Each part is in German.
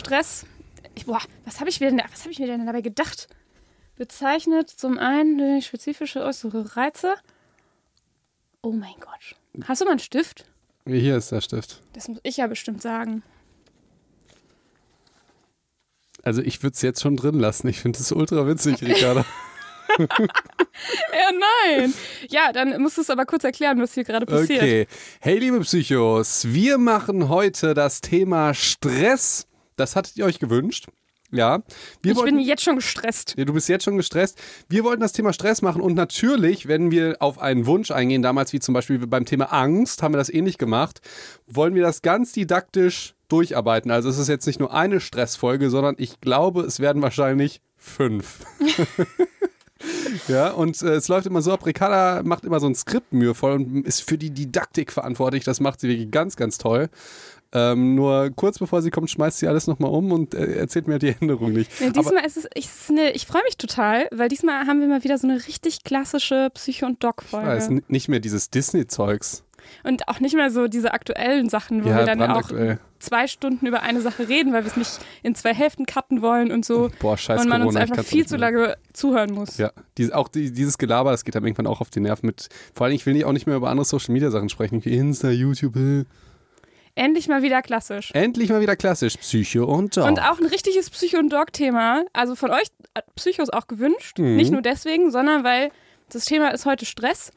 Stress. Ich, boah, was habe ich, mir denn- was hab ich mir denn dabei gedacht? Bezeichnet zum einen durch spezifische äußere Reize. Oh mein Gott. Hast du mal einen Stift? Hier ist der Stift. Das muss ich ja bestimmt sagen. Also ich würde es jetzt schon drin lassen. Ich finde es ultra witzig, Ricarda. Ja, nein. Ja, dann musst du es aber kurz erklären, was hier gerade passiert. Okay. Hey, liebe Psychos, wir machen heute das Thema Stress. Das hattet ihr euch gewünscht. Ja. Wir Ich wollten, bin jetzt schon gestresst. Ja, du bist jetzt schon gestresst. Wir wollten das Thema Stress machen und natürlich, wenn wir auf einen Wunsch eingehen, damals wie zum Beispiel beim Thema Angst, haben wir das ähnlich gemacht, wollen wir das ganz didaktisch durcharbeiten. Also es ist jetzt nicht nur eine Stressfolge, sondern ich glaube, es werden wahrscheinlich fünf. ja, und äh, es läuft immer so ab, Ricarda macht immer so ein Skript mühevoll und ist für die Didaktik verantwortlich. Das macht sie wirklich ganz, ganz toll. Ähm, nur kurz bevor sie kommt, schmeißt sie alles nochmal um und äh, erzählt mir die Änderung nicht. Ja, diesmal ist es, ich, es ist eine, ich freue mich total, weil diesmal haben wir mal wieder so eine richtig klassische Psycho- und Doc-Folge. nicht mehr dieses Disney-Zeugs. Und auch nicht mehr so diese aktuellen Sachen, wo Ja, wir dann auch zwei Stunden über eine Sache reden, weil wir es nicht in zwei Hälften cutten wollen und so. Boah, scheiß und man uns Corona, ich einfach viel zu lange zuhören muss. Ja, dies, auch die, dieses Gelaber, das geht dann irgendwann auch auf die Nerven mit. Vor allem, ich will nicht, auch nicht mehr über andere Social-Media-Sachen sprechen, wie Insta, YouTube. Endlich mal wieder klassisch. Endlich mal wieder klassisch. Psycho und Dog. Und auch ein richtiges Psycho- und Dog-Thema. Also von euch Psychos auch gewünscht. Mhm. Nicht nur deswegen, sondern weil das Thema ist heute Stress.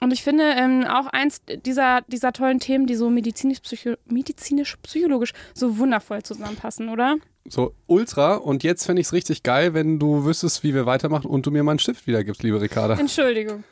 Und ich finde ähm, auch eins dieser, dieser tollen Themen, die so medizinisch-psycho- medizinisch-psychologisch so wundervoll zusammenpassen, oder? So, ultra. Und jetzt fände ich es richtig geil, wenn du wüsstest, wie wir weitermachen und du mir mal einen Stift wiedergibst, liebe Ricarda. Entschuldigung.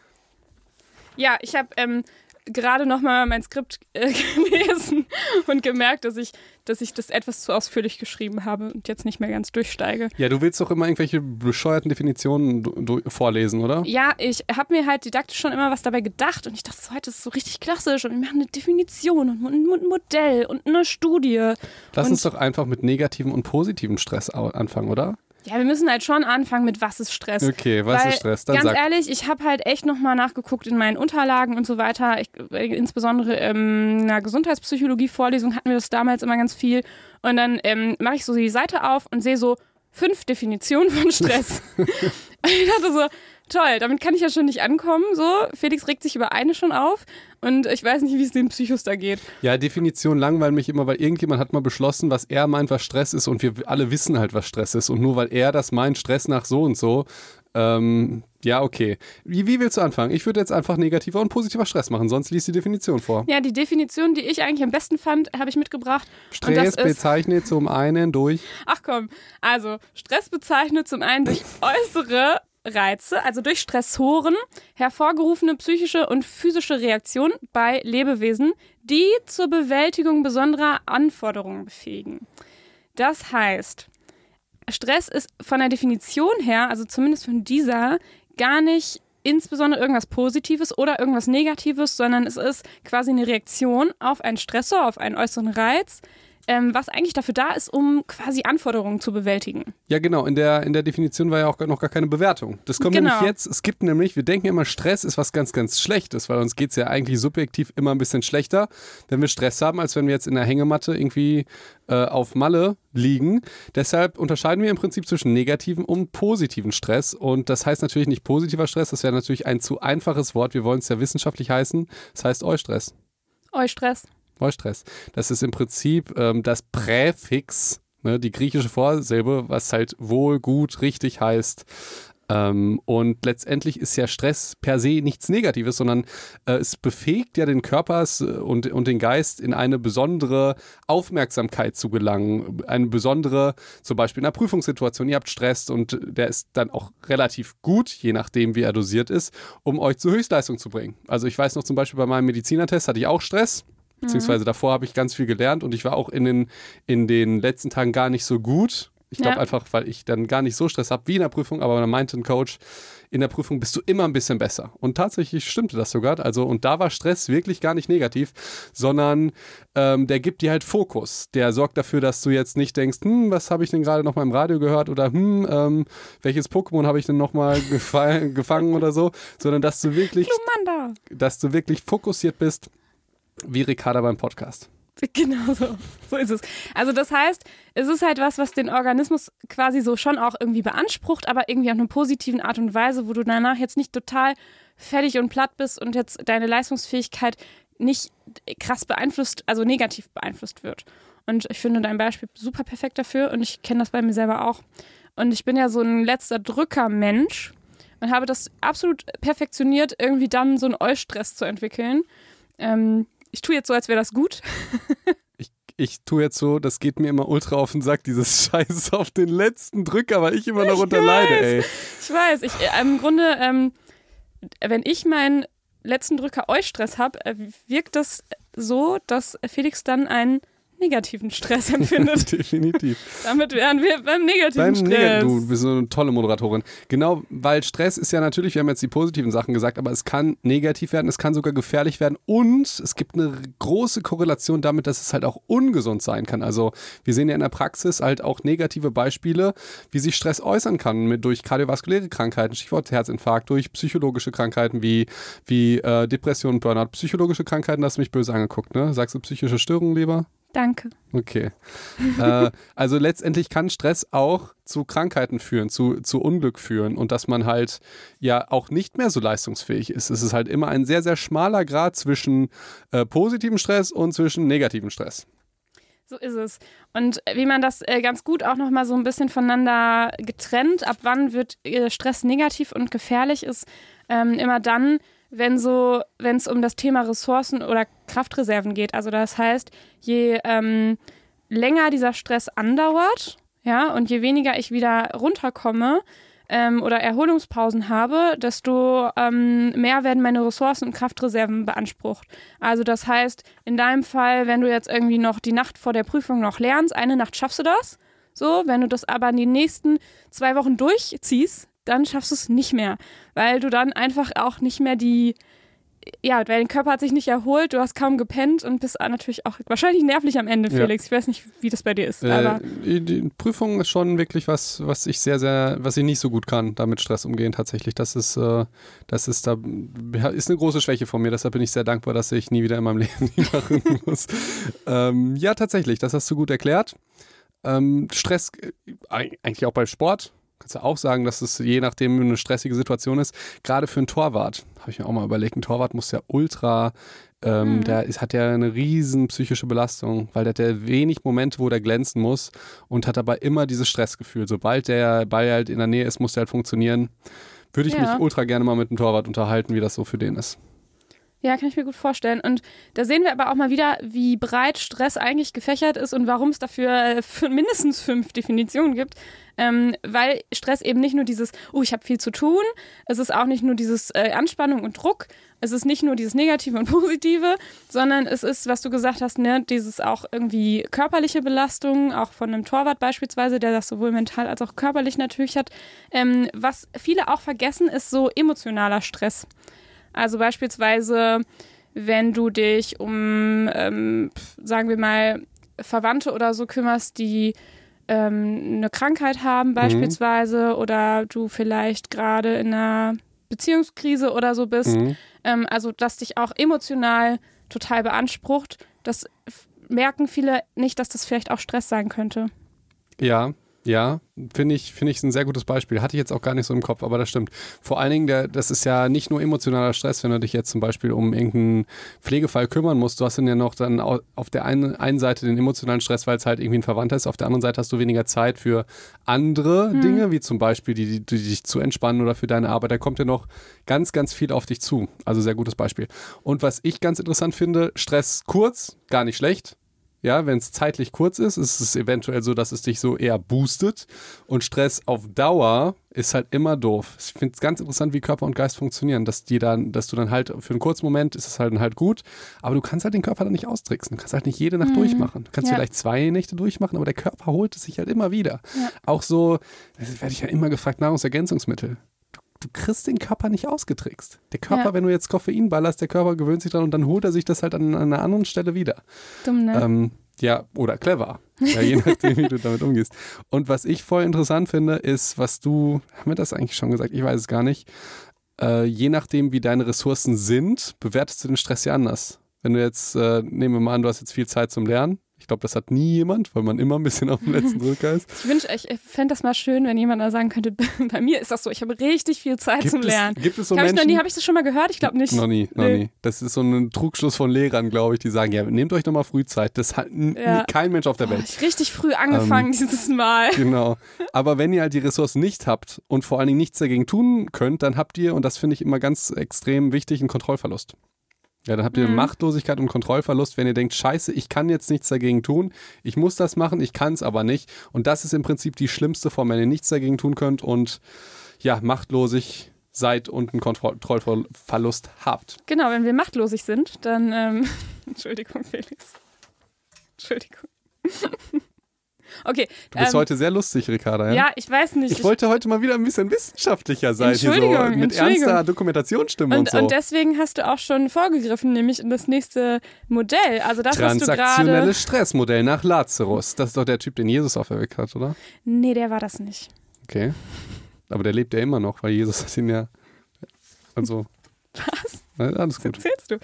Ja, ich habe ähm, gerade nochmal mein Skript äh, gelesen und gemerkt, dass ich, dass ich das etwas zu ausführlich geschrieben habe und jetzt nicht mehr ganz durchsteige. Ja, du willst doch immer irgendwelche bescheuerten Definitionen vorlesen, oder? Ja, ich habe mir halt didaktisch schon immer was dabei gedacht und ich dachte, so, heute ist so richtig klassisch und wir machen eine Definition und ein Modell und eine Studie. Lass uns doch einfach mit negativen und positiven Stress anfangen, oder? Ja, wir müssen halt schon anfangen mit was ist Stress. Okay, was Weil, ist Stress? Dann ganz sag. ehrlich, ich habe halt echt nochmal nachgeguckt in meinen Unterlagen und so weiter. Ich, äh, insbesondere ähm, in einer Gesundheitspsychologie-Vorlesung hatten wir das damals immer ganz viel. Und dann ähm, mache ich so die Seite auf und sehe so fünf Definitionen von Stress. und ich dachte so, toll, damit kann ich ja schon nicht ankommen. So, Felix regt sich über eine schon auf und ich weiß nicht, wie es den Psychos da geht. Ja, Definition langweilt mich immer, weil irgendjemand hat mal beschlossen, was er meint, was Stress ist und wir alle wissen halt, was Stress ist. Und nur weil er das meint, Stress nach so und so, ähm, ja, okay. Wie, wie willst du anfangen? Ich würde jetzt einfach negativer und positiver Stress machen, sonst liest die Definition vor. Ja, die Definition, die ich eigentlich am besten fand, habe ich mitgebracht. Stress bezeichnet zum einen durch Ach komm, also Stress bezeichnet zum einen durch äußere Reize, also durch Stressoren, hervorgerufene psychische und physische Reaktionen bei Lebewesen, die zur Bewältigung besonderer Anforderungen befähigen. Das heißt, Stress ist von der Definition her, also zumindest von dieser, gar nicht insbesondere irgendwas Positives oder irgendwas Negatives, sondern es ist quasi eine Reaktion auf einen Stressor, auf einen äußeren Reiz, ähm, was eigentlich dafür da ist, um quasi Anforderungen zu bewältigen. Ja, genau. In der, in der Definition war ja auch noch gar keine Bewertung. Das kommt Genau. nämlich jetzt. Es gibt nämlich, wir denken immer, Stress ist was ganz, ganz Schlechtes, weil uns geht es ja eigentlich subjektiv immer ein bisschen schlechter, wenn wir Stress haben, als wenn wir jetzt in der Hängematte irgendwie äh, auf Malle liegen. Deshalb unterscheiden wir im Prinzip zwischen negativen und positiven Stress. Und das heißt natürlich nicht positiver Stress, das wäre natürlich ein zu einfaches Wort. Wir wollen es ja wissenschaftlich heißen. Das heißt Eustress. Eustress. Eustress. Das ist im Prinzip ähm, das Präfix, ne, die griechische Vorsilbe, was halt wohl, gut, richtig heißt. Ähm, und letztendlich ist ja Stress per se nichts Negatives, sondern äh, es befähigt ja den Körper äh, und, und den Geist in eine besondere Aufmerksamkeit zu gelangen. Eine besondere, zum Beispiel in einer Prüfungssituation, ihr habt Stress und der ist dann auch relativ gut, je nachdem wie er dosiert ist, um euch zur Höchstleistung zu bringen. Also ich weiß noch zum Beispiel bei meinem Medizinertest hatte ich auch Stress. Beziehungsweise davor habe ich ganz viel gelernt und ich war auch in den, in den letzten Tagen gar nicht so gut. Ich glaube Ja. einfach, weil ich dann gar nicht so Stress habe wie in der Prüfung, aber dann meinte ein Coach, in der Prüfung bist du immer ein bisschen besser. Und tatsächlich stimmte das sogar. Also, und da war Stress wirklich gar nicht negativ, sondern ähm, der gibt dir halt Fokus. Der sorgt dafür, dass du jetzt nicht denkst, hm, was habe ich denn gerade noch mal im Radio gehört oder hm, ähm, welches Pokémon habe ich denn noch mal gefa- gefangen oder so, sondern dass du wirklich Lumanda. dass du wirklich fokussiert bist, wie Ricarda beim Podcast. Genau so. So ist es. Also das heißt, es ist halt was, was den Organismus quasi so schon auch irgendwie beansprucht, aber irgendwie auf eine positiven Art und Weise, wo du danach jetzt nicht total fertig und platt bist und jetzt deine Leistungsfähigkeit nicht krass beeinflusst, also negativ beeinflusst wird. Und ich finde dein Beispiel super perfekt dafür und ich kenne das bei mir selber auch. Und ich bin ja so ein letzter Drücker-Mensch und habe das absolut perfektioniert, irgendwie dann so einen Eustress zu entwickeln. Ähm, ich tue jetzt so, als wäre das gut. ich, ich tue jetzt so, das geht mir immer ultra auf den Sack, dieses Scheiß auf den letzten Drücker, weil ich immer noch unter leide, ey. Ich weiß, ich, äh, im Grunde, ähm, wenn ich meinen letzten Drücker Eustress habe, äh, wirkt das so, dass Felix dann einen negativen Stress empfindet. Definitiv. Damit wären wir beim negativen beim Stress. Neg du bist so eine tolle Moderatorin. Genau, weil Stress ist ja natürlich, wir haben jetzt die positiven Sachen gesagt, aber es kann negativ werden, es kann sogar gefährlich werden und es gibt eine große Korrelation damit, dass es halt auch ungesund sein kann. Also wir sehen ja in der Praxis halt auch negative Beispiele, wie sich Stress äußern kann mit, durch kardiovaskuläre Krankheiten, Stichwort Herzinfarkt, durch psychologische Krankheiten wie, wie äh, Depression, Burnout. Psychologische Krankheiten, hast du mich böse angeguckt, ne? Sagst du psychische Störungen lieber? Danke. Okay. äh, also letztendlich kann Stress auch zu Krankheiten führen, zu, zu Unglück führen und dass man halt ja auch nicht mehr so leistungsfähig ist. Es ist halt immer ein sehr, sehr schmaler Grad zwischen äh, positivem Stress und zwischen negativem Stress. So ist es. Und wie man das äh, ganz gut auch nochmal so ein bisschen voneinander getrennt, ab wann wird äh, Stress negativ und gefährlich ist, ähm, immer dann, wenn so, wenn es um das Thema Ressourcen oder Kraftreserven geht. Also das heißt, je ähm, länger dieser Stress andauert, ja, und je weniger ich wieder runterkomme ähm, oder Erholungspausen habe, desto ähm, mehr werden meine Ressourcen und Kraftreserven beansprucht. Also das heißt, in deinem Fall, wenn du jetzt irgendwie noch die Nacht vor der Prüfung noch lernst, eine Nacht schaffst du das. So, wenn du das aber in den nächsten zwei Wochen durchziehst, dann schaffst du es nicht mehr, weil du dann einfach auch nicht mehr die, ja, weil dein Körper hat sich nicht erholt, du hast kaum gepennt und bist natürlich auch wahrscheinlich nervlich am Ende, Felix. Ja. Ich weiß nicht, wie das bei dir ist. Äh, aber die Prüfung ist schon wirklich was, was ich sehr, sehr, was ich nicht so gut kann, damit Stress umgehen tatsächlich. Das ist, äh, das ist da, ist eine große Schwäche von mir. Deshalb bin ich sehr dankbar, dass ich nie wieder in meinem Leben die machen muss. ähm, ja, tatsächlich, das hast du gut erklärt. Ähm, Stress, äh, eigentlich auch beim Sport kannst du auch sagen, dass es je nachdem eine stressige Situation ist. Gerade für einen Torwart, habe ich mir auch mal überlegt, ein Torwart muss ja ultra, ähm, mhm. der ist, hat ja eine riesen psychische Belastung, weil der hat ja wenig Momente, wo der glänzen muss und hat dabei immer dieses Stressgefühl. Sobald der Ball halt in der Nähe ist, muss der halt funktionieren. Würde ich ja. mich ultra gerne mal mit dem Torwart unterhalten, wie das so für den ist. Ja, kann ich mir gut vorstellen. Und da sehen wir aber auch mal wieder, wie breit Stress eigentlich gefächert ist und warum es dafür äh, mindestens fünf Definitionen gibt. Ähm, weil Stress eben nicht nur dieses, oh, ich habe viel zu tun, es ist auch nicht nur dieses äh, Anspannung und Druck, es ist nicht nur dieses Negative und Positive, sondern es ist, was du gesagt hast, ne, dieses auch irgendwie körperliche Belastung, auch von einem Torwart beispielsweise, der das sowohl mental als auch körperlich natürlich hat. Ähm, was viele auch vergessen, ist so emotionaler Stress. Also beispielsweise, wenn du dich um, ähm, sagen wir mal, Verwandte oder so kümmerst, die ähm, eine Krankheit haben mhm. beispielsweise mhm. oder du vielleicht gerade in einer Beziehungskrise oder so bist. Mhm. Ähm, also, dass dich auch emotional total beansprucht. Das merken viele nicht, dass das vielleicht auch Stress sein könnte. Ja, ja, finde ich, finde ich ein sehr gutes Beispiel. Hatte ich jetzt auch gar nicht so im Kopf, aber das stimmt. Vor allen Dingen, der, das ist ja nicht nur emotionaler Stress, wenn du dich jetzt zum Beispiel um irgendeinen Pflegefall kümmern musst. Du hast dann ja noch dann auf der einen, einen Seite den emotionalen Stress, weil es halt irgendwie ein Verwandter ist. Auf der anderen Seite hast du weniger Zeit für andere hm. Dinge, wie zum Beispiel die, die, die, dich zu entspannen oder für deine Arbeit. Da kommt ja noch ganz, ganz viel auf dich zu. Also sehr gutes Beispiel. Und was ich ganz interessant finde, Stress kurz, gar nicht schlecht ja, wenn es zeitlich kurz ist, ist es eventuell so, dass es dich so eher boostet. Und Stress auf Dauer ist halt immer doof. Ich finde es ganz interessant, wie Körper und Geist funktionieren. Dass die dann, dass du dann halt für einen kurzen Moment ist es halt, halt gut, aber du kannst halt den Körper dann nicht austricksen. Du kannst halt nicht jede Nacht mhm. durchmachen. Du kannst ja. vielleicht zwei Nächte durchmachen, aber der Körper holt es sich halt immer wieder. Ja. Auch so, werde ich ja immer gefragt, Nahrungsergänzungsmittel du kriegst den Körper nicht ausgetrickst. Der Körper, ja. wenn du jetzt Koffein ballerst, der Körper gewöhnt sich dran und dann holt er sich das halt an, an einer anderen Stelle wieder. Dumm, ne? Ähm, ja, oder clever. Ja, je nachdem, wie du damit umgehst. Und was ich voll interessant finde, ist, was du, haben wir das eigentlich schon gesagt? Ich weiß es gar nicht. Äh, je nachdem, wie deine Ressourcen sind, bewertest du den Stress ja anders. Wenn du jetzt, äh, nehmen wir mal an, du hast jetzt viel Zeit zum Lernen. Ich glaube, das hat nie jemand, weil man immer ein bisschen auf dem letzten Drücker ist. Ich wünsche, ich, ich fände das mal schön, wenn jemand da sagen könnte, bei mir ist das so, ich habe richtig viel Zeit Gibt zum es, Lernen. gibt es so Habe ich Menschen? habe ich das schon mal gehört? Ich glaube nicht. Noch nie, noch Nee. nie. Das ist so ein Trugschluss von Lehrern, glaube ich, die sagen, ja, nehmt euch nochmal Frühzeit. Das hat Ja. kein Mensch auf der Oh, Welt. ich richtig früh angefangen dieses Mal. Genau. Aber wenn ihr halt die Ressourcen nicht habt und vor allen Dingen nichts dagegen tun könnt, dann habt ihr, und das finde ich immer ganz extrem wichtig, einen Kontrollverlust. Ja, dann habt ihr Mhm. Machtlosigkeit und Kontrollverlust, wenn ihr denkt, scheiße, ich kann jetzt nichts dagegen tun, ich muss das machen, ich kann es aber nicht. Und das ist im Prinzip die schlimmste Form, wenn ihr nichts dagegen tun könnt und ja, machtlosig seid und einen Kontrollverlust habt. Genau, wenn wir machtlosig sind, dann. Ähm, Entschuldigung, Felix. Entschuldigung. Okay. Du bist ähm, heute sehr lustig, Ricarda. Ja? Ja, ich weiß nicht. Ich wollte heute mal wieder ein bisschen wissenschaftlicher sein, hier so Entschuldigung, mit Entschuldigung. ernster Dokumentationsstimme und, und, so. und deswegen hast du auch schon vorgegriffen, nämlich in das nächste Modell. Also das, was du gerade. Transaktionelles Stressmodell nach Lazarus. Das ist doch der Typ, den Jesus auferweckt hat, oder? Nee, der war das nicht. Okay. Aber der lebt ja immer noch, weil Jesus hat ihn ja. Also. Was? Na, alles Was gut. erzählst du?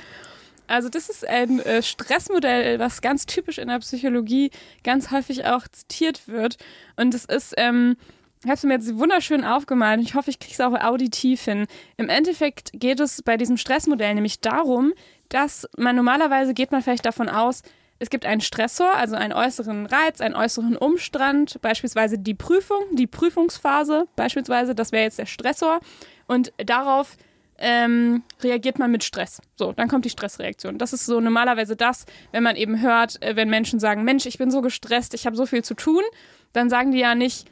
Also das ist ein äh, Stressmodell, was ganz typisch in der Psychologie ganz häufig auch zitiert wird. Und es ist, ähm, ich habe es mir jetzt wunderschön aufgemalt ich hoffe, ich kriege es auch auditiv hin. Im Endeffekt geht es bei diesem Stressmodell nämlich darum, dass man normalerweise geht man vielleicht davon aus, es gibt einen Stressor, also einen äußeren Reiz, einen äußeren Umstand, beispielsweise die Prüfung, die Prüfungsphase, beispielsweise, das wäre jetzt der Stressor. Und darauf ähm, reagiert man mit Stress. So, dann kommt die Stressreaktion. Das ist so normalerweise das, wenn man eben hört, äh, wenn Menschen sagen, Mensch, ich bin so gestresst, ich habe so viel zu tun, dann sagen die ja nicht,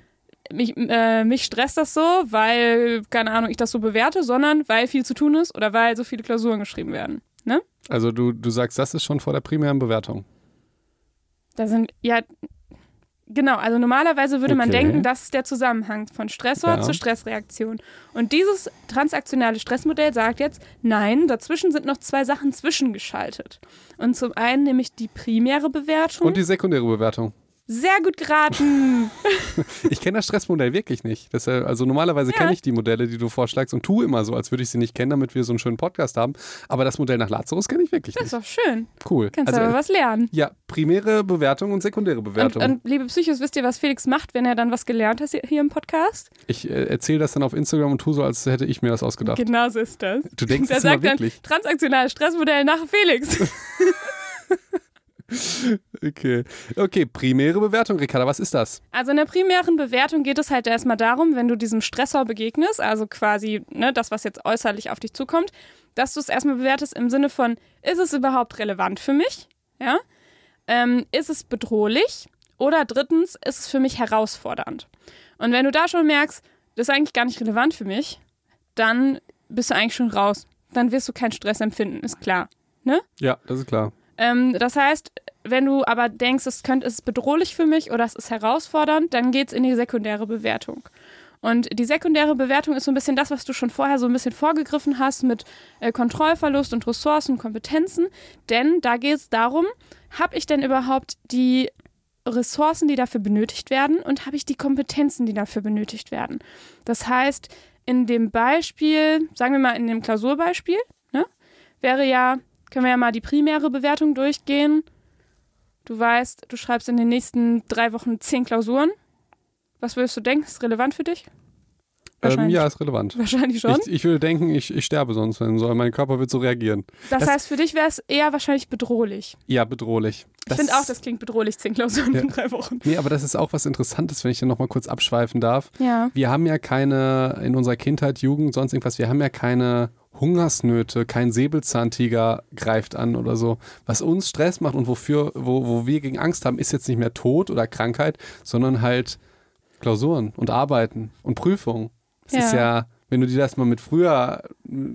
mich, äh, mich stresst das so, weil, keine Ahnung, ich das so bewerte, sondern weil viel zu tun ist oder weil so viele Klausuren geschrieben werden. Ne? Also du, du sagst, das ist schon vor der primären Bewertung. Da sind, ja, genau, also normalerweise würde man Okay. denken, das ist der Zusammenhang von Stressor Ja. zur Stressreaktion. Und dieses transaktionale Stressmodell sagt jetzt, nein, dazwischen sind noch zwei Sachen zwischengeschaltet. Und zum einen nämlich die primäre Bewertung. Und die sekundäre Bewertung. Sehr gut geraten. Ich kenne das Stressmodell wirklich nicht. Deshalb, also normalerweise Ja. kenne ich die Modelle, die du vorschlagst und tue immer so, als würde ich sie nicht kennen, damit wir so einen schönen Podcast haben. Aber das Modell nach Lazarus kenne ich wirklich Das ist nicht. doch schön. Cool. Kannst also, aber was lernen. ja, primäre Bewertung und sekundäre Und, Bewertung. und liebe Psychos, wisst ihr, was Felix macht, wenn er dann was gelernt hat hier im Podcast? ich äh, erzähle das dann auf Instagram und tue so, als hätte ich mir das ausgedacht. Genau so ist das. Du denkst Er es immer sagt dann, wirklich. transaktionales Stressmodell nach Felix. Okay. Okay, primäre Bewertung, Ricarda, was ist das? Also in der primären Bewertung geht es halt erstmal darum, wenn du diesem Stressor begegnest, also quasi ne, das, was jetzt äußerlich auf dich zukommt, dass du es erstmal bewertest im Sinne von, ist es überhaupt relevant für mich? Ja? Ähm, ist es bedrohlich? Oder drittens, ist es für mich herausfordernd? Und wenn du da schon merkst, das ist eigentlich gar nicht relevant für mich, dann bist du eigentlich schon raus. Dann wirst du keinen Stress empfinden, ist klar. Ja, das ist klar. Ähm, das heißt, wenn du aber denkst, es könnte, es bedrohlich für mich oder es ist herausfordernd, dann geht es in die sekundäre Bewertung. Und die sekundäre Bewertung ist so ein bisschen das, was du schon vorher so ein bisschen vorgegriffen hast mit äh, Kontrollverlust und Ressourcen und Kompetenzen. Denn da geht es darum, habe ich denn überhaupt die Ressourcen, die dafür benötigt werden und habe ich die Kompetenzen, die dafür benötigt werden. Das heißt, in dem Beispiel, sagen wir mal in dem Klausurbeispiel, ne, wäre ja, können wir ja mal die primäre Bewertung durchgehen. Du weißt, du schreibst in den nächsten drei Wochen zehn Klausuren. Was würdest du denken? Ist relevant für dich? Ähm, ja, ist relevant. Wahrscheinlich schon. Ich, ich würde denken, ich, ich sterbe sonst, wenn so. Mein Körper wird so reagieren. das, das- heißt, für dich wäre es eher wahrscheinlich bedrohlich. Ja, bedrohlich. Ich finde auch, das klingt bedrohlich, zehn Klausuren Ja. in drei Wochen. Nee, aber das ist auch was Interessantes, wenn ich dann nochmal kurz abschweifen darf. Ja. Wir haben ja keine, in unserer Kindheit, Jugend, sonst irgendwas, wir haben ja keine Hungersnöte, kein Säbelzahntiger greift an oder so. Was uns Stress macht und wofür, wo, wo wir gegen Angst haben, ist jetzt nicht mehr Tod oder Krankheit, sondern halt Klausuren und Arbeiten und Prüfungen. Es Ja. ist ja, wenn du dir das mal mit früher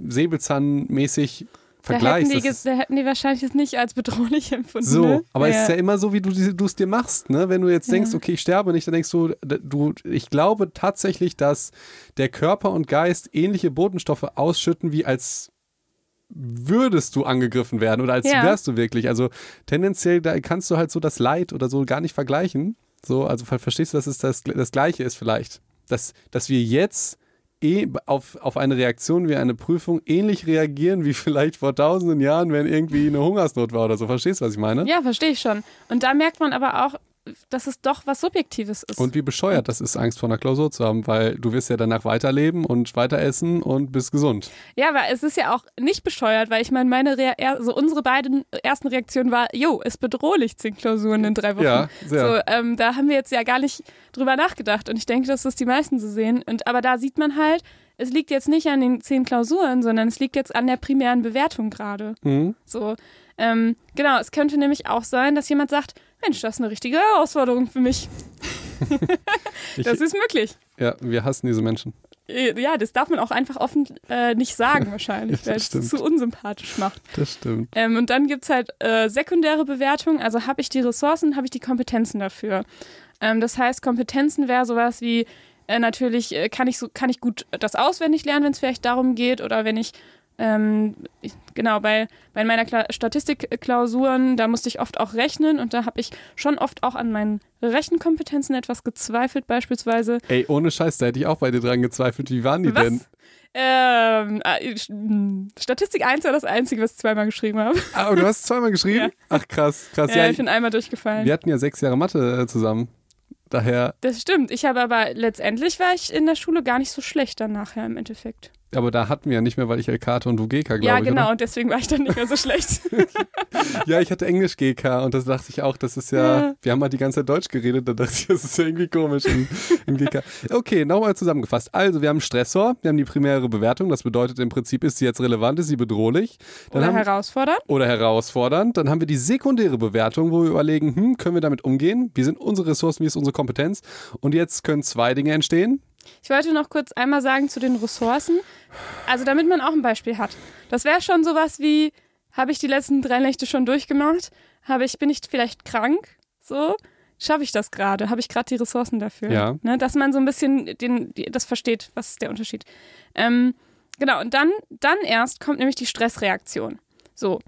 säbelzahnmäßig Da hätten, vergleichst. die, da hätten die wahrscheinlich es nicht als bedrohlich empfunden. so, ne? aber es ja. ist ja immer so, wie du es dir machst, ne? Wenn du jetzt denkst, Ja. okay, ich sterbe nicht, dann denkst du, du, ich glaube tatsächlich, dass der Körper und Geist ähnliche Botenstoffe ausschütten, wie als würdest du angegriffen werden oder als Ja. wärst du wirklich. Also tendenziell, da kannst du halt so das Leid oder so gar nicht vergleichen. So, also ver- verstehst du, dass es das, das Gleiche ist vielleicht. Dass, dass wir jetzt eh auf, auf eine Reaktion wie eine Prüfung ähnlich reagieren wie vielleicht vor tausenden Jahren, wenn irgendwie eine Hungersnot war oder so. Verstehst du, was ich meine? Ja, verstehe ich schon. Und da merkt man aber auch, dass es doch was Subjektives ist. Und wie bescheuert das ist, Angst vor einer Klausur zu haben, weil du wirst ja danach weiterleben und weiter essen und bist gesund. Ja, aber es ist ja auch nicht bescheuert, weil ich meine, meine also unsere beiden ersten Reaktionen war, jo, ist bedrohlich, zehn Klausuren in drei Wochen. Ja, sehr. So, ähm, da haben wir jetzt ja gar nicht drüber nachgedacht und ich denke, dass das die meisten so sehen. Und aber da sieht man halt, es liegt jetzt nicht an den zehn Klausuren, sondern es liegt jetzt an der primären Bewertung gerade. Mhm. So, ähm, genau, es könnte nämlich auch sein, dass jemand sagt, Mensch, das ist eine richtige Herausforderung für mich. Ich, Das ist möglich. ja, wir hassen diese Menschen. Äh, Ja, das darf man auch einfach offen äh, nicht sagen wahrscheinlich, Ja, weil es zu unsympathisch macht. Das stimmt. Ähm, und dann gibt es halt äh, sekundäre Bewertung, also habe ich die Ressourcen, habe ich die Kompetenzen dafür. Ähm, das heißt, Kompetenzen wäre sowas wie, äh, natürlich äh, kann, ich so, kann ich gut das auswendig lernen, wenn es vielleicht darum geht, oder wenn ich, ähm, ich genau, bei, bei meiner Kla Statistikklausuren, da musste ich oft auch rechnen und da habe ich schon oft auch an meinen Rechenkompetenzen etwas gezweifelt, beispielsweise. Ey, ohne Scheiß, da hätte ich auch bei dir dran gezweifelt. Wie waren die Was? denn? Ähm, äh, Statistik 1 war das Einzige, was ich zweimal geschrieben habe. Ah, und du hast zweimal geschrieben? Ja. Ach krass, krass. Ja, Ja, ich ich, bin einmal durchgefallen. wir hatten ja sechs Jahre Mathe äh, zusammen. Daher, Das stimmt. Ich habe aber letztendlich war ich in der Schule gar nicht so schlecht dann nachher im Endeffekt. Aber da hatten wir ja nicht mehr, weil ich LK und du GK, glaube ja, ich. genau. Oder? Und deswegen war ich dann nicht mehr so schlecht. Ja, ich hatte Englisch GK und das dachte ich auch, das ist ja, Ja. wir haben halt die ganze Zeit Deutsch geredet, da dachte ich, das ist ja irgendwie komisch im, im GK. Okay, nochmal zusammengefasst. Also, wir haben Stressor, wir haben die primäre Bewertung, das bedeutet im Prinzip, ist sie jetzt relevant, ist sie bedrohlich? Dann Oder haben, herausfordern. oder herausfordernd. Dann haben wir die sekundäre Bewertung, wo wir überlegen, hm, können wir damit umgehen? Wie sind unsere Ressourcen, wie ist unsere Kompetenz? Und jetzt können zwei Dinge entstehen. Ich wollte noch kurz einmal sagen zu den Ressourcen. Also damit man auch ein Beispiel hat. Das wäre schon sowas wie, habe ich die letzten drei Nächte schon durchgemacht? Habe ich, bin ich vielleicht krank? So? Schaffe ich das gerade? Habe ich gerade die Ressourcen dafür? Ja. Ne, dass man so ein bisschen den, die, das versteht, was ist der Unterschied. Ähm, genau, und dann, dann erst kommt nämlich die Stressreaktion. So.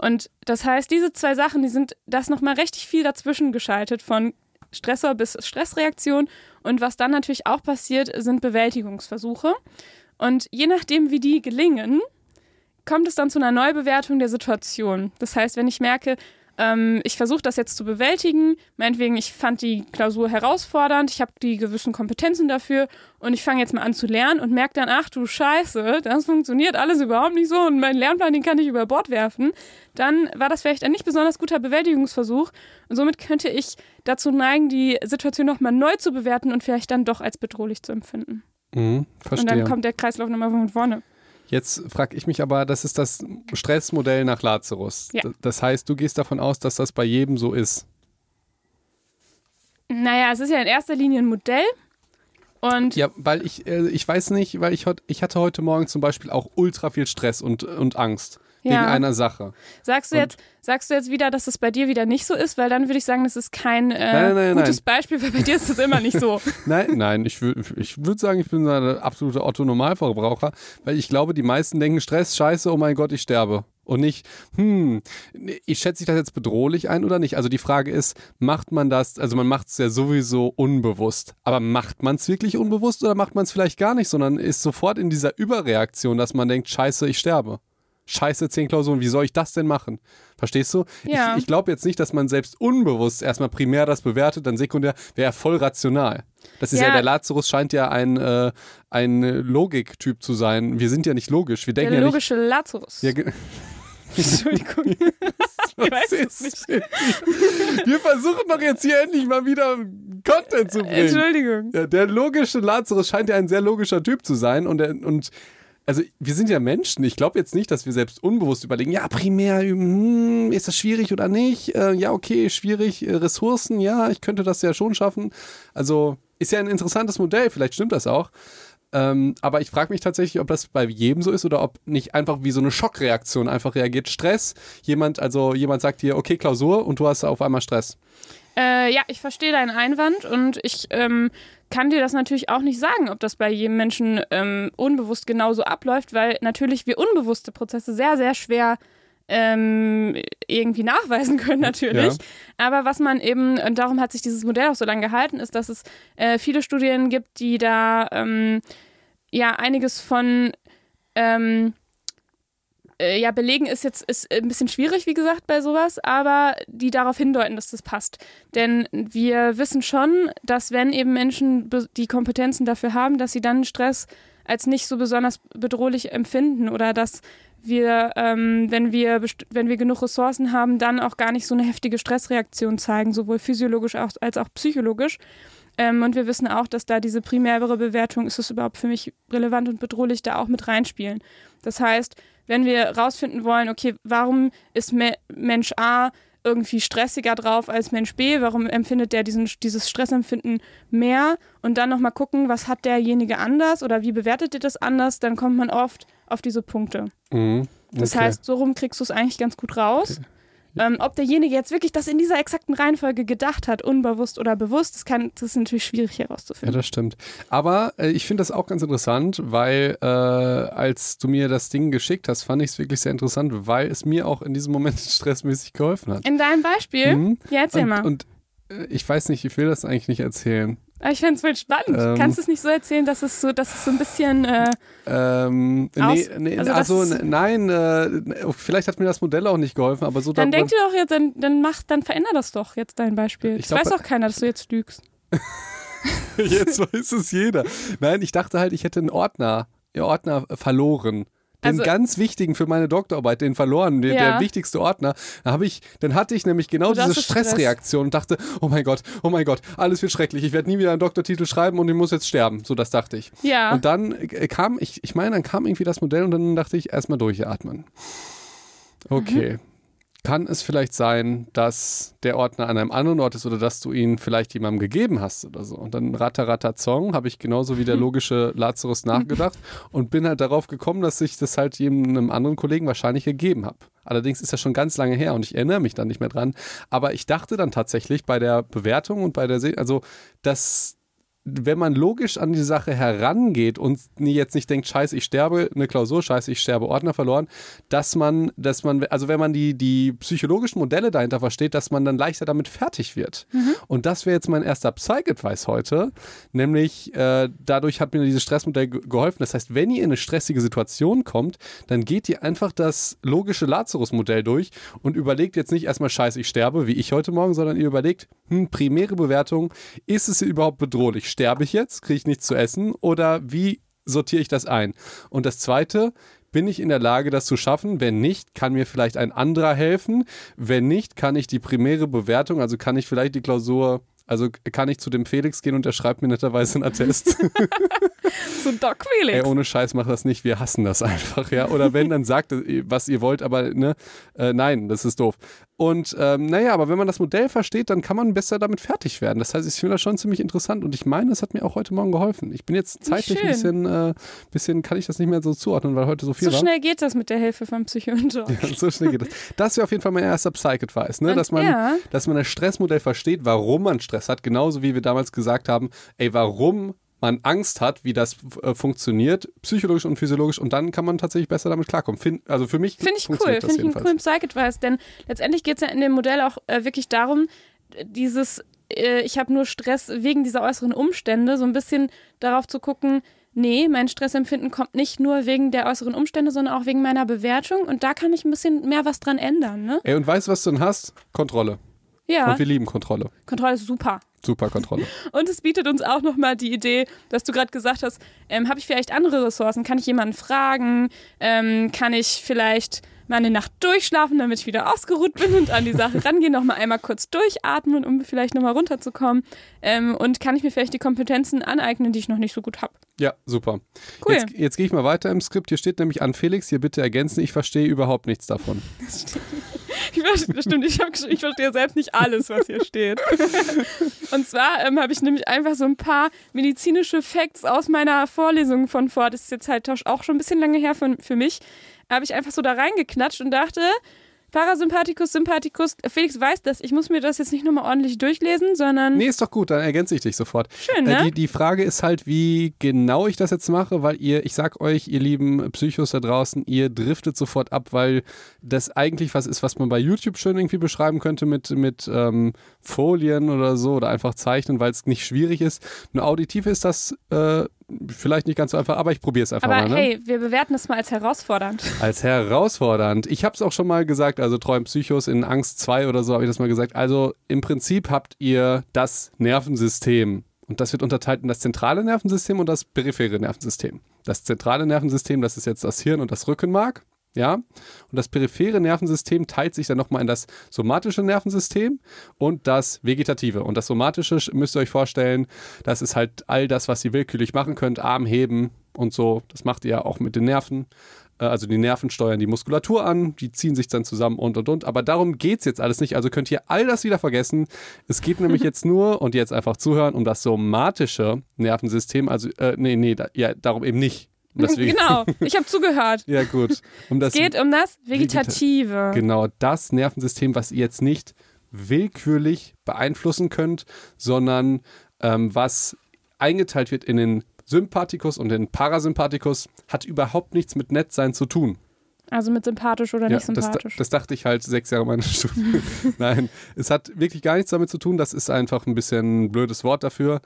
Und das heißt, diese zwei Sachen, die sind, da ist nochmal richtig viel dazwischen geschaltet von Stressor bis Stressreaktion. Und was dann natürlich auch passiert, sind Bewältigungsversuche. Und je nachdem, wie die gelingen, kommt es dann zu einer Neubewertung der Situation. Das heißt, wenn ich merke, ähm, ich versuche das jetzt zu bewältigen, meinetwegen, ich fand die Klausur herausfordernd, ich habe die gewissen Kompetenzen dafür und ich fange jetzt mal an zu lernen und merke dann, ach du Scheiße, das funktioniert alles überhaupt nicht so und meinen Lernplan, den kann ich über Bord werfen, dann war das vielleicht ein nicht besonders guter Bewältigungsversuch und somit könnte ich dazu neigen, die Situation nochmal neu zu bewerten und vielleicht dann doch als bedrohlich zu empfinden. Mhm, Und verstehe. dann kommt der Kreislauf nochmal von vorne. Jetzt frage ich mich aber, das ist das Stressmodell nach Lazarus. Ja. Das heißt, du gehst davon aus, dass das bei jedem so ist. Naja, es ist ja in erster Linie ein Modell. Und Ja, weil ich, äh, ich weiß nicht, weil ich, ich hatte heute Morgen zum Beispiel auch ultra viel Stress und, und Angst wegen Ja. einer Sache. sagst du und- jetzt, sagst du jetzt wieder, dass es bei dir wieder nicht so ist, weil dann würde ich sagen, das ist kein äh, Nein, nein, nein, gutes Beispiel, weil bei dir ist es immer nicht so. Nein, nein, ich würde ich würd sagen, ich bin so ein absoluter Otto-Normalverbraucher, weil ich glaube, die meisten denken Stress, scheiße, oh mein Gott, ich sterbe. Und nicht, hm, ich schätze ich das jetzt bedrohlich ein oder nicht? Also die Frage ist, macht man das, also man macht es ja sowieso unbewusst, aber macht man es wirklich unbewusst oder macht man es vielleicht gar nicht, sondern ist sofort in dieser Überreaktion, dass man denkt, scheiße, ich sterbe. Scheiße, zehn Klausuren, wie soll ich das denn machen? Verstehst du? Ja. Ich, ich glaube jetzt nicht, dass man selbst unbewusst erstmal primär das bewertet, dann sekundär, wäre ja voll rational. Das ist ja, Ja. der Lazarus scheint ja ein, äh, ein Logiktyp zu sein. Wir sind ja nicht logisch. Wir denken Der ja nicht. logische Lazarus. Ja, Entschuldigung. ich weiß es nicht. Wir versuchen doch jetzt hier endlich mal wieder Content zu bringen. Entschuldigung. Ja, der logische Lazarus scheint ja ein sehr logischer Typ zu sein und, und also wir sind ja Menschen. Ich glaube jetzt nicht, dass wir selbst unbewusst überlegen, ja, primär, hm, ist das schwierig oder nicht? Äh, ja, okay, schwierig. Äh, Ressourcen, ja, ich könnte das ja schon schaffen. Also ist ja ein interessantes Modell, vielleicht stimmt das auch. Ähm, aber ich frage mich tatsächlich, ob das bei jedem so ist oder ob nicht einfach wie so eine Schockreaktion einfach reagiert. Stress, jemand, also jemand sagt dir, okay, Klausur und du hast auf einmal Stress. Äh, ja, ich verstehe deinen Einwand und ich ähm, kann dir das natürlich auch nicht sagen, ob das bei jedem Menschen ähm, unbewusst genauso abläuft, weil natürlich wir unbewusste Prozesse sehr, sehr schwer ähm, irgendwie nachweisen können, natürlich. Ja. Aber was man eben, und darum hat sich dieses Modell auch so lange gehalten, ist, dass es äh, viele Studien gibt, die da ähm, ja einiges von ähm, äh, ja, belegen ist jetzt ist ein bisschen schwierig, wie gesagt, bei sowas, aber die darauf hindeuten, dass das passt. Denn wir wissen schon, dass wenn eben Menschen die Kompetenzen dafür haben, dass sie dann Stress als nicht so besonders bedrohlich empfinden oder dass wir, ähm, wenn wir, wenn wir genug Ressourcen haben, dann auch gar nicht so eine heftige Stressreaktion zeigen, sowohl physiologisch als auch psychologisch. Ähm, und wir wissen auch, dass da diese primäre Bewertung, ist es überhaupt für mich relevant und bedrohlich, da auch mit reinspielen. Das heißt, wenn wir rausfinden wollen, okay, warum ist Me Mensch A irgendwie stressiger drauf als Mensch B, warum empfindet der diesen, dieses Stressempfinden mehr und dann nochmal gucken, was hat derjenige anders oder wie bewertet er das anders, dann kommt man oft auf diese Punkte. Mhm. Okay. Das heißt, so rum kriegst du es eigentlich ganz gut raus. Okay. Ähm, ob derjenige jetzt wirklich das in dieser exakten Reihenfolge gedacht hat, unbewusst oder bewusst, das, kann, das ist natürlich schwierig herauszufinden. Ja, das stimmt. Aber äh, ich finde das auch ganz interessant, weil äh, als du mir das Ding geschickt hast, fand ich es wirklich sehr interessant, weil es mir auch in diesem Moment stressmäßig geholfen hat. In deinem Beispiel? Mhm. Ja, erzähl und, mal. Und äh, ich weiß nicht, ich will das eigentlich nicht erzählen. Aber ich fände es voll spannend. Ähm, Kannst du es nicht so erzählen, dass es so, dass es so ein bisschen. Äh, ähm, nee, nee, also, also nein, äh, vielleicht hat mir das Modell auch nicht geholfen, aber so. Dann denk dir doch jetzt, dann, dann mach, dann veränder das doch jetzt dein Beispiel. Ich glaub, weiß auch keiner, dass du jetzt lügst. jetzt weiß es jeder. Nein, ich dachte halt, ich hätte einen Ordner, Ordner verloren den also, ganz wichtigen für meine Doktorarbeit, den verloren, den, ja. der wichtigste Ordner. Da habe ich, dann hatte ich nämlich genau diese Stressreaktion und dachte, oh mein Gott, oh mein Gott, alles wird schrecklich. Ich werde nie wieder einen Doktortitel schreiben und ich muss jetzt sterben. So, das dachte ich. Ja. Und dann äh, kam, ich, ich meine, dann kam irgendwie das Modell und dann dachte ich, erstmal durchatmen. Okay. Mhm kann es vielleicht sein, dass der Ordner an einem anderen Ort ist oder dass du ihn vielleicht jemandem gegeben hast oder so. Und dann Ratatarazong habe ich genauso wie der logische Lazarus nachgedacht und bin halt darauf gekommen, dass ich das halt jedem anderen Kollegen wahrscheinlich gegeben habe. Allerdings ist das schon ganz lange her und ich erinnere mich dann nicht mehr dran. Aber ich dachte dann tatsächlich bei der Bewertung und bei der, Se also, dass wenn man logisch an die Sache herangeht und jetzt nicht denkt, scheiße, ich sterbe, eine Klausur, scheiße, ich sterbe, Ordner verloren, dass man, dass man, also wenn man die, die psychologischen Modelle dahinter versteht, dass man dann leichter damit fertig wird. Mhm. Und das wäre jetzt mein erster Psych-Advice heute, nämlich äh, dadurch hat mir dieses Stressmodell geholfen. Das heißt, wenn ihr in eine stressige Situation kommt, dann geht ihr einfach das logische Lazarus-Modell durch und überlegt jetzt nicht erstmal, scheiße, ich sterbe, wie ich heute Morgen, sondern ihr überlegt, hm, primäre Bewertung, ist es überhaupt bedrohlich? Sterbe ich jetzt? Kriege ich nichts zu essen? Oder wie sortiere ich das ein? Und das Zweite, bin ich in der Lage, das zu schaffen? Wenn nicht, kann mir vielleicht ein anderer helfen. Wenn nicht, kann ich die primäre Bewertung, also kann ich vielleicht die Klausur also kann ich zu dem Felix gehen und er schreibt mir netterweise einen Attest. zu Doc Felix. Ey, ohne Scheiß mach das nicht, wir hassen das einfach, ja. Oder wenn, dann sagt, was ihr wollt, aber ne, äh, nein, das ist doof. Und ähm, naja, aber wenn man das Modell versteht, dann kann man besser damit fertig werden. Das heißt, ich finde das schon ziemlich interessant und ich meine, es hat mir auch heute Morgen geholfen. Ich bin jetzt zeitlich ein bisschen, äh, bisschen, kann ich das nicht mehr so zuordnen, weil heute so viel so war. So schnell geht das mit der Hilfe vom Psychologen. Ja, so schnell geht das. Das wäre auf jeden Fall mein erster Psych-Advice, ne? dass, man, ja. dass man das Stressmodell versteht, warum man Stress hat, genauso wie wir damals gesagt haben, ey, warum man Angst hat, wie das äh, funktioniert, psychologisch und physiologisch, und dann kann man tatsächlich besser damit klarkommen. Find, also für mich finde ich cool, finde ich einen coolen Psych-Advice, denn letztendlich geht es ja in dem Modell auch äh, wirklich darum, dieses, äh, ich habe nur Stress wegen dieser äußeren Umstände, so ein bisschen darauf zu gucken, nee, mein Stressempfinden kommt nicht nur wegen der äußeren Umstände, sondern auch wegen meiner Bewertung und da kann ich ein bisschen mehr was dran ändern. Ne? Ey, und weißt du, was du dann hast? Kontrolle. Ja. Und wir lieben Kontrolle. Kontrolle ist super. Super Kontrolle. Und es bietet uns auch nochmal die Idee, dass du gerade gesagt hast, ähm, habe ich vielleicht andere Ressourcen? Kann ich jemanden fragen? Ähm, kann ich vielleicht mal eine Nacht durchschlafen, damit ich wieder ausgeruht bin und an die Sache rangehen, nochmal einmal kurz durchatmen, um vielleicht nochmal runterzukommen? Ähm, und kann ich mir vielleicht die Kompetenzen aneignen, die ich noch nicht so gut habe? Ja, super. Cool. Jetzt, jetzt gehe ich mal weiter im Skript. Hier steht nämlich an Felix, hier bitte ergänzen, ich verstehe überhaupt nichts davon. Das stimmt. Ich verstehe, stimmt, ich, hab, ich verstehe selbst nicht alles, was hier steht. Und zwar ähm, habe ich nämlich einfach so ein paar medizinische Facts aus meiner Vorlesung von vor, das ist jetzt halt auch schon ein bisschen lange her für, für mich, habe ich einfach so da reingeknatscht und dachte, Parasympathikus, Sympathikus. Felix weiß das. Ich muss mir das jetzt nicht nochmal ordentlich durchlesen, sondern. Nee, ist doch gut, dann ergänze ich dich sofort. Schön, äh, ne? Äh, die, die Frage ist halt, wie genau ich das jetzt mache, weil ihr, ich sag euch, ihr lieben Psychos da draußen, ihr driftet sofort ab, weil das eigentlich was ist, was man bei YouTube schön irgendwie beschreiben könnte mit, mit ähm, Folien oder so oder einfach zeichnen, weil es nicht schwierig ist. Nur auditiv ist das äh, vielleicht nicht ganz so einfach, aber ich probiere es einfach Aber mal. Ne? hey, wir bewerten es mal als herausfordernd. Als herausfordernd. Ich habe es auch schon mal gesagt, also Träumen Psychos in Angst 2 oder so habe ich das mal gesagt. Also im Prinzip habt ihr das Nervensystem. Und das wird unterteilt in das zentrale Nervensystem und das periphere Nervensystem. Das zentrale Nervensystem, das ist jetzt das Hirn und das Rückenmark. Ja, und das periphere Nervensystem teilt sich dann nochmal in das somatische Nervensystem und das vegetative. Und das somatische müsst ihr euch vorstellen, das ist halt all das, was ihr willkürlich machen könnt, Arm heben und so. Das macht ihr ja auch mit den Nerven. Äh, Also die Nerven steuern die Muskulatur an, die ziehen sich dann zusammen und und und. Aber darum geht es jetzt alles nicht. Also könnt ihr all das wieder vergessen. Es geht nämlich jetzt nur, und jetzt einfach zuhören, um das somatische Nervensystem. Also, äh, nee, nee, da, ja, darum eben nicht. Deswegen, Genau, ich habe zugehört. Ja, gut. Um das, Es geht um das Vegetative. Genau, das Nervensystem, was ihr jetzt nicht willkürlich beeinflussen könnt, sondern ähm, was eingeteilt wird in den Sympathikus und den Parasympathikus, hat überhaupt nichts mit Nettsein zu tun. Also mit sympathisch oder nicht das, sympathisch. das dachte ich halt sechs Jahre meiner Studie. Nein, es hat wirklich gar nichts damit zu tun. Das ist einfach ein bisschen ein blödes Wort dafür.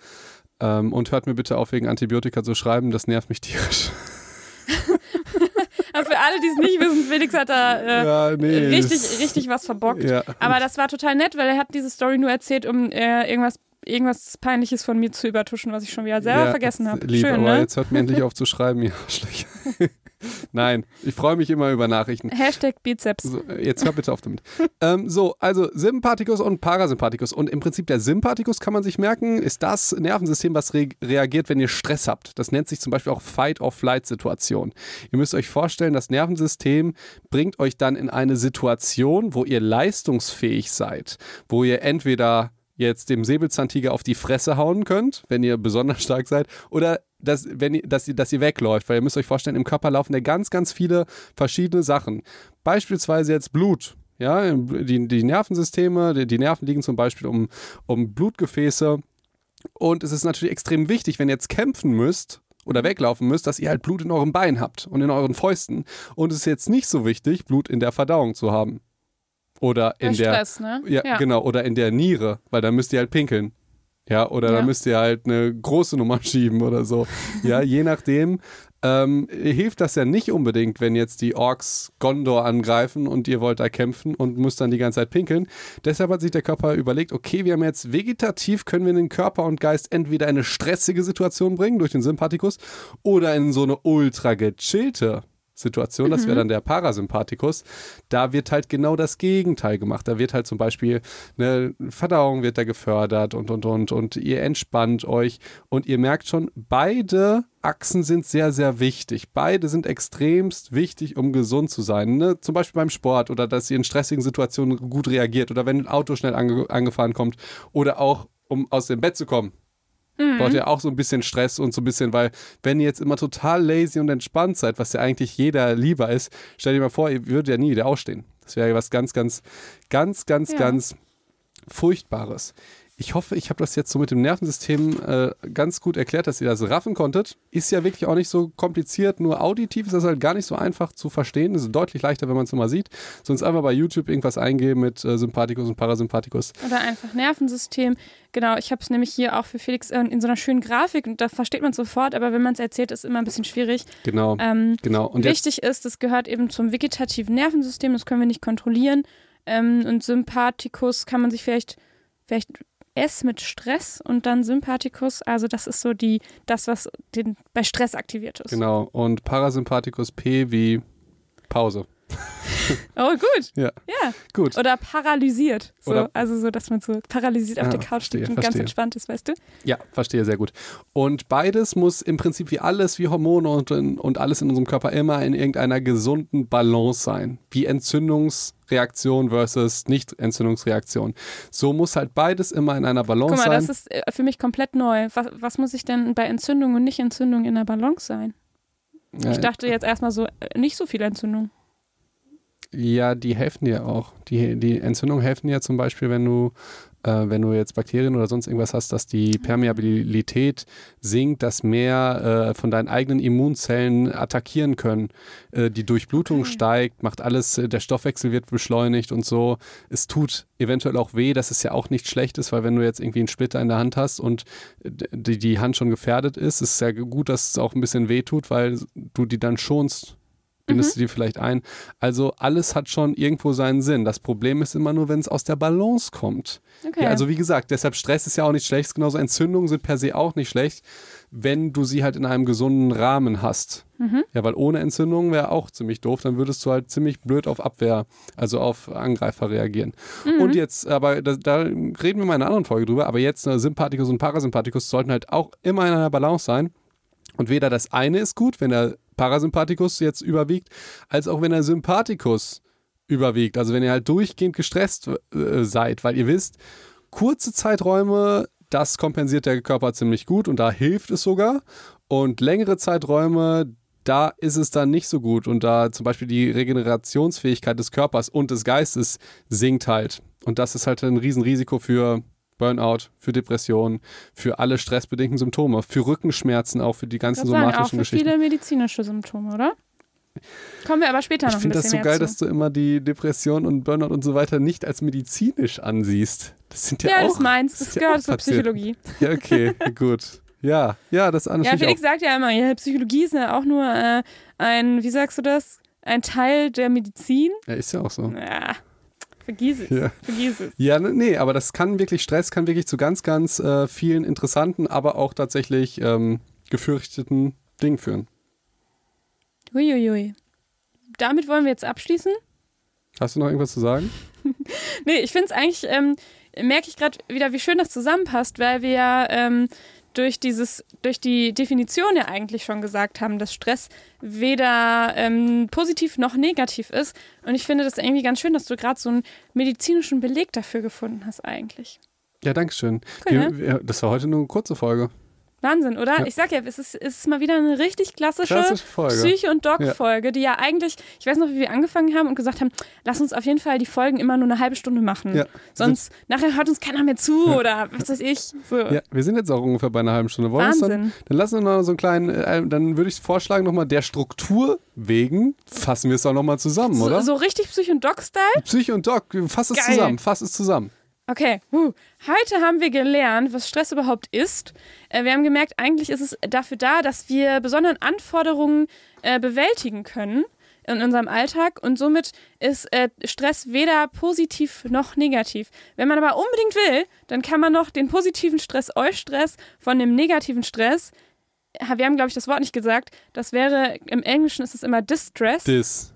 Ähm, und hört mir bitte auf, wegen Antibiotika zu schreiben. Das nervt mich tierisch. Für alle, die es nicht wissen, Felix hat da äh, ja, nee. richtig, richtig was verbockt. Ja. Aber das war total nett, weil er hat diese Story nur erzählt, um äh, irgendwas, irgendwas Peinliches von mir zu übertuschen, was ich schon wieder selber Ja, vergessen habe. Schön, aber ne? jetzt hört mir endlich auf zu schreiben, ihr Arschlöcher. Nein, ich freue mich immer über Nachrichten. Hashtag Bizeps. So, jetzt hör bitte auf damit. ähm, so, also Sympathikus und Parasympathikus. Und im Prinzip der Sympathikus kann man sich merken, ist das Nervensystem, was re reagiert, wenn ihr Stress habt. Das nennt sich zum Beispiel auch Fight-or-Flight-Situation. Ihr müsst euch vorstellen, das Nervensystem bringt euch dann in eine Situation, wo ihr leistungsfähig seid, wo ihr entweder jetzt dem Säbelzahntiger auf die Fresse hauen könnt, wenn ihr besonders stark seid, oder dass, wenn ihr, dass, ihr, dass ihr wegläuft, weil ihr müsst euch vorstellen, im Körper laufen ja ganz, ganz viele verschiedene Sachen. Beispielsweise jetzt Blut. Ja, die, die Nervensysteme, die, die Nerven liegen zum Beispiel um, um Blutgefäße. Und es ist natürlich extrem wichtig, wenn ihr jetzt kämpfen müsst, oder weglaufen müsst, dass ihr halt Blut in eurem Bein habt und in euren Fäusten. Und es ist jetzt nicht so wichtig, Blut in der Verdauung zu haben. Oder in der, Stress, ne? ja, genau, oder in der Niere, weil da müsst ihr halt pinkeln. Ja, oder Ja. da müsst ihr halt eine große Nummer schieben oder so. Ja, je nachdem. Ähm, hilft das ja nicht unbedingt, wenn jetzt die Orks Gondor angreifen und ihr wollt da kämpfen und müsst dann die ganze Zeit pinkeln. Deshalb hat sich der Körper überlegt, okay, wir haben jetzt vegetativ, können wir den Körper und Geist entweder in eine stressige Situation bringen durch den Sympathikus oder in so eine ultra gechillte Situation, das wäre dann der Parasympathikus, da wird halt genau das Gegenteil gemacht. Da wird halt zum Beispiel eine Verdauung wird da gefördert und und und und ihr entspannt euch und ihr merkt schon, beide Achsen sind sehr, sehr wichtig. Beide sind extremst wichtig, um gesund zu sein. Ne? Zum Beispiel beim Sport oder dass ihr in stressigen Situationen gut reagiert oder wenn ein Auto schnell ange angefahren kommt oder auch um aus dem Bett zu kommen. Braucht ihr auch so ein bisschen Stress und so ein bisschen, weil wenn ihr jetzt immer total lazy und entspannt seid, was ja eigentlich jeder lieber ist, stell dir mal vor, ihr würdet ja nie wieder aufstehen. Das wäre ja was ganz, ganz, ganz, ganz, Ja. ganz Furchtbares. Ich hoffe, ich habe das jetzt so mit dem Nervensystem äh, ganz gut erklärt, dass ihr das raffen konntet. Ist ja wirklich auch nicht so kompliziert, nur auditiv ist das halt gar nicht so einfach zu verstehen. Das ist deutlich leichter, wenn man es mal sieht. Sonst einfach bei YouTube irgendwas eingeben mit äh, Sympathikus und Parasympathikus. Oder einfach Nervensystem. Genau, ich habe es nämlich hier auch für Felix äh, in so einer schönen Grafik und da versteht man es sofort, aber wenn man es erzählt, ist immer ein bisschen schwierig. Genau, Ähm, genau. Und jetzt, wichtig ist, es gehört eben zum vegetativen Nervensystem, das können wir nicht kontrollieren. Ähm, und Sympathikus kann man sich vielleicht, vielleicht S mit Stress und dann Sympathikus, also das ist so die, das, was den, bei Stress aktiviert ist. genau. Und Parasympathikus P wie Pause. Oh, gut. Ja. Ja. Gut. Oder paralysiert. So, Oder- also so, dass man so paralysiert auf Ah, der Couch verstehe, liegt und ganz entspannt ist, weißt du? Ja, verstehe sehr gut. Und beides muss im Prinzip wie alles, wie Hormone und, und alles in unserem Körper immer in irgendeiner gesunden Balance sein. Wie Entzündungsreaktion versus Nicht-Entzündungsreaktion. So muss halt beides immer in einer Balance Guck mal, sein. das ist äh, für mich komplett neu. Was, was muss ich denn bei Entzündung und Nicht-Entzündung in der Balance sein? Ja, Ich dachte jetzt erstmal so, äh, nicht so viel Entzündung. Ja, die helfen dir auch. Die, die Entzündungen helfen dir zum Beispiel, wenn du äh, wenn du jetzt Bakterien oder sonst irgendwas hast, dass die Permeabilität sinkt, dass mehr äh, von deinen eigenen Immunzellen attackieren können. Äh, die Durchblutung Okay. steigt, macht alles, äh, der Stoffwechsel wird beschleunigt und so. Es tut eventuell auch weh, das ist ja auch nicht Schlechtes, weil wenn du jetzt irgendwie einen Splitter in der Hand hast und die, die Hand schon gefährdet ist, ist es ja gut, dass es auch ein bisschen weh tut, weil du die dann schonst. Bindest du die vielleicht ein. Also alles hat schon irgendwo seinen Sinn. Das Problem ist immer nur, wenn es aus der Balance kommt. Okay. Ja, also wie gesagt, deshalb Stress ist ja auch nicht schlecht. Genauso Entzündungen sind per se auch nicht schlecht, wenn du sie halt in einem gesunden Rahmen hast. Mhm. Ja, weil ohne Entzündungen wäre auch ziemlich doof. Dann würdest du halt ziemlich blöd auf Abwehr, also auf Angreifer reagieren. Mhm. Und jetzt, aber da, da reden wir mal in einer anderen Folge drüber, aber jetzt äh, Sympathikus und Parasympathikus sollten halt auch immer in einer Balance sein. Und weder das eine ist gut, wenn der Parasympathikus jetzt überwiegt, als auch wenn der Sympathikus überwiegt. Also wenn ihr halt durchgehend gestresst äh, seid, weil ihr wisst, kurze Zeiträume, das kompensiert der Körper ziemlich gut und da hilft es sogar. Und längere Zeiträume, da ist es dann nicht so gut und da zum Beispiel die Regenerationsfähigkeit des Körpers und des Geistes sinkt halt. Und das ist halt ein Riesenrisiko für Burnout, für Depressionen, für alle stressbedingten Symptome, für Rückenschmerzen, auch für die ganzen Ich würd sagen, auch somatischen für Geschichten. viele medizinische Symptome, oder? Kommen wir aber später Ich noch ein finde das bisschen so geil, zu. dass du immer die Depression und Burnout und so weiter nicht als medizinisch ansiehst. Das sind ja, ja, auch. das meinst, das das ist ja auch gehört zur. Psychologie. Ja, okay, gut. Ja, ja, das andere Ja, ich Felix sagt ja immer, ja, Psychologie ist ja auch nur äh, ein, wie sagst du das, ein Teil der Medizin. auch. Ja, ist ja auch so. Ja, vergiss es, Ja. vergiss es. Ja, ne- nee, aber das kann wirklich, Stress kann wirklich zu ganz, ganz äh, vielen interessanten, aber auch tatsächlich ähm, gefürchteten Dingen führen. Huiuiui. Damit wollen wir jetzt abschließen. Hast du noch irgendwas zu sagen? Nee, ich finde es eigentlich, ähm, merke ich gerade wieder, wie schön das zusammenpasst, weil wir ja ähm, durch dieses, durch die Definition ja eigentlich schon gesagt haben, dass Stress weder ähm, positiv noch negativ ist. Und ich finde das irgendwie ganz schön, dass du gerade so einen medizinischen Beleg dafür gefunden hast eigentlich. Ja, danke schön. Cool, ne? das war heute nur eine kurze Folge. Wahnsinn, oder? Ja. Ich sag ja, es ist, es ist mal wieder eine richtig klassische, Klassische. Psyche- und Doc-Folge, die ja eigentlich, ich weiß noch, wie wir angefangen haben und gesagt haben, lass uns auf jeden Fall die Folgen immer nur eine halbe Stunde machen. Ja. Sonst nachher hört uns keiner mehr zu oder was weiß ich. So. Ja, wir sind jetzt auch ungefähr bei einer halben Stunde. Wollen wir es dann, Wahnsinn. dann lassen wir noch so einen kleinen, äh, dann würde ich vorschlagen, nochmal der Struktur wegen, fassen wir es auch nochmal zusammen, So, oder? so richtig Psyche- und Doc-Style? Psyche und Doc, fass es Geil. zusammen, fass es zusammen. Okay, huh. heute haben wir gelernt, was Stress überhaupt ist. Äh, wir haben gemerkt, eigentlich ist es dafür da, dass wir besondere Anforderungen äh, bewältigen können in unserem Alltag und somit ist äh, Stress weder positiv noch negativ. Wenn man aber unbedingt will, dann kann man noch den positiven Stress, Eustress, von dem negativen Stress, äh, wir haben glaube ich das Wort nicht gesagt, das wäre, im Englischen ist es immer Distress. Dis.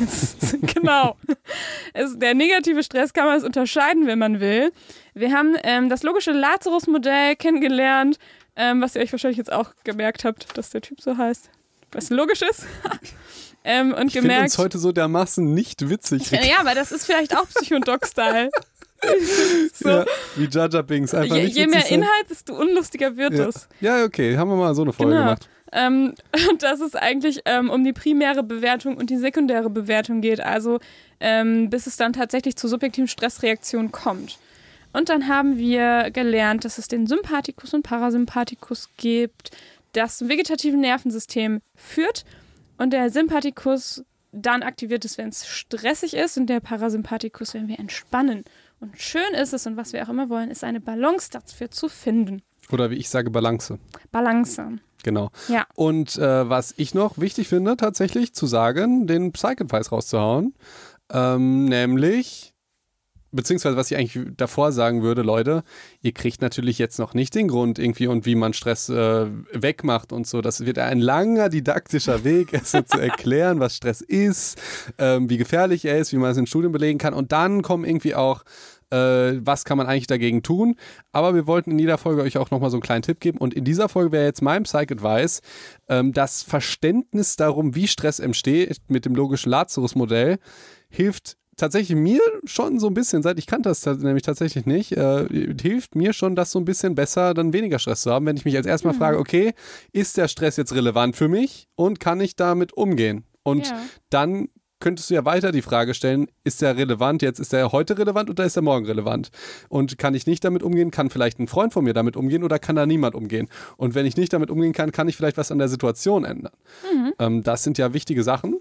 genau. Es, der negative Stress kann man es unterscheiden, wenn man will. Wir haben ähm, das logische Lazarus-Modell kennengelernt, ähm, was ihr euch wahrscheinlich jetzt auch gemerkt habt, dass der Typ so heißt. Was logisch ist. ähm, und Ich gemerkt. uns heute so dermaßen nicht witzig. ja, aber das ist vielleicht auch Psycho- und Doc-Style. so. Ja, wie Jaja Binks. Einfach je, nicht je mehr sein. Inhalt, desto unlustiger wird Ja. es. ja, okay, haben wir mal so eine Folge Genau. gemacht. Ähm, und dass es eigentlich ähm, um die primäre Bewertung und die sekundäre Bewertung geht, also ähm, bis es dann tatsächlich zur subjektiven Stressreaktion kommt. Und dann haben wir gelernt, dass es den Sympathikus und Parasympathikus gibt, das zum vegetativen Nervensystem führt und der Sympathikus dann aktiviert ist, wenn es stressig ist und der Parasympathikus, wenn wir entspannen. Und schön ist es und was wir auch immer wollen, ist eine Balance dafür zu finden. Oder wie ich sage, Balance. Balance. Genau. Ja. Und äh, was ich noch wichtig finde, tatsächlich zu sagen, den Psych-Advice rauszuhauen. Ähm, nämlich, beziehungsweise was ich eigentlich davor sagen würde, Leute, ihr kriegt natürlich jetzt noch nicht den Grund irgendwie und wie man Stress äh, wegmacht und so. Das wird ein langer didaktischer Weg, es so zu erklären, was Stress ist, ähm, wie gefährlich er ist, wie man es in Studien belegen kann. Und dann kommen irgendwie auch was kann man eigentlich dagegen tun. Aber wir wollten in jeder Folge euch auch nochmal so einen kleinen Tipp geben. Und in dieser Folge wäre jetzt mein Psych-Advice, ähm, das Verständnis darum, wie Stress entsteht mit dem logischen Lazarus-Modell, hilft tatsächlich mir schon so ein bisschen, seit ich kannte das nämlich tatsächlich nicht, äh, hilft mir schon, das so ein bisschen besser, dann weniger Stress zu haben, wenn ich mich als erstmal frage, okay, ist der Stress jetzt relevant für mich und kann ich damit umgehen? Und Ja. dann könntest du ja weiter die Frage stellen, ist der relevant jetzt, ist der heute relevant oder ist der morgen relevant? Und kann ich nicht damit umgehen, kann vielleicht ein Freund von mir damit umgehen oder kann da niemand umgehen? Und wenn ich nicht damit umgehen kann, kann ich vielleicht was an der Situation ändern. Mhm. Ähm, das sind ja wichtige Sachen.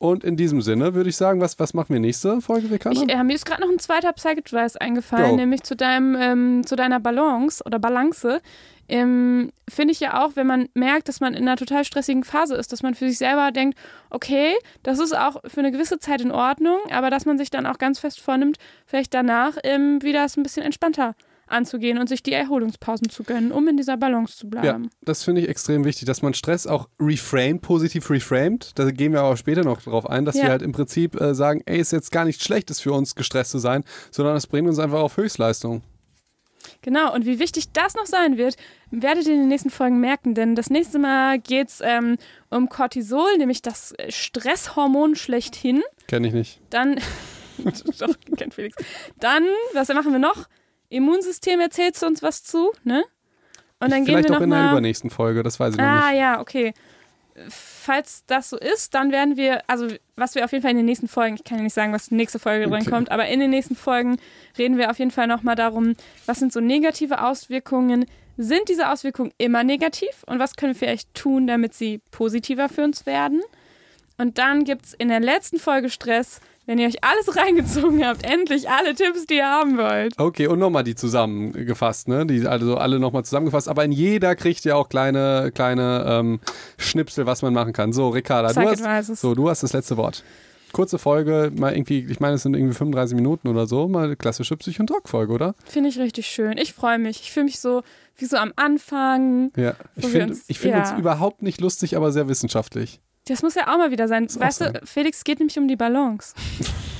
Und in diesem Sinne würde ich sagen, was, was machen wir nächste Folge, Ricardo? Ich, äh, mir ist gerade noch ein zweiter Psych-Advice eingefallen, Go. nämlich zu, deinem, ähm, zu deiner Balance oder Balance. Ähm, Finde ich ja auch, wenn man merkt, dass man in einer total stressigen Phase ist, dass man für sich selber denkt, okay, das ist auch für eine gewisse Zeit in Ordnung, aber dass man sich dann auch ganz fest vornimmt, vielleicht danach ähm, wieder es ein bisschen entspannter anzugehen und sich die Erholungspausen zu gönnen, um in dieser Balance zu bleiben. Ja, das finde ich extrem wichtig, dass man Stress auch reframed, positiv reframed. Da gehen wir aber später noch drauf ein, dass ja. wir halt im Prinzip äh, sagen, ey, ist jetzt gar nichts Schlechtes für uns, gestresst zu sein, sondern es bringt uns einfach auf Höchstleistung. Genau, und wie wichtig das noch sein wird, werdet ihr in den nächsten Folgen merken, denn das nächste Mal geht es ähm, um Cortisol, nämlich das Stresshormon schlechthin. Kenne ich nicht. Dann, doch, kennt Felix. Dann, was machen wir noch? Immunsystem erzählst du uns was zu, ne? Und dann ich, gehen vielleicht wir noch auch in der übernächsten Folge, das weiß ich ah, noch nicht. Ah ja, okay. Falls das so ist, dann werden wir, also was wir auf jeden Fall in den nächsten Folgen, ich kann ja nicht sagen, was nächste Folge okay. drin kommt, aber in den nächsten Folgen reden wir auf jeden Fall nochmal darum, was sind so negative Auswirkungen, sind diese Auswirkungen immer negativ und was können wir vielleicht tun, damit sie positiver für uns werden? Und dann gibt es in der letzten Folge Stress wenn ihr euch alles reingezogen habt, endlich alle Tipps, die ihr haben wollt. Okay, und nochmal die zusammengefasst, ne? Die, also alle nochmal zusammengefasst. Aber in jeder kriegt ihr auch kleine, kleine ähm, Schnipsel, was man machen kann. So, Ricarda, du hast, so, du hast das letzte Wort. Kurze Folge, mal irgendwie, ich meine, es sind irgendwie 35 Minuten oder so, mal eine klassische Psych- und Talk-Folge, oder? Finde ich richtig schön. Ich freue mich. Ich fühle mich so wie so am Anfang. Ja, ich finde uns, find ja. uns überhaupt nicht lustig, aber sehr wissenschaftlich. Das muss ja auch mal wieder sein. Weißt du, Felix, geht nämlich um die Balance.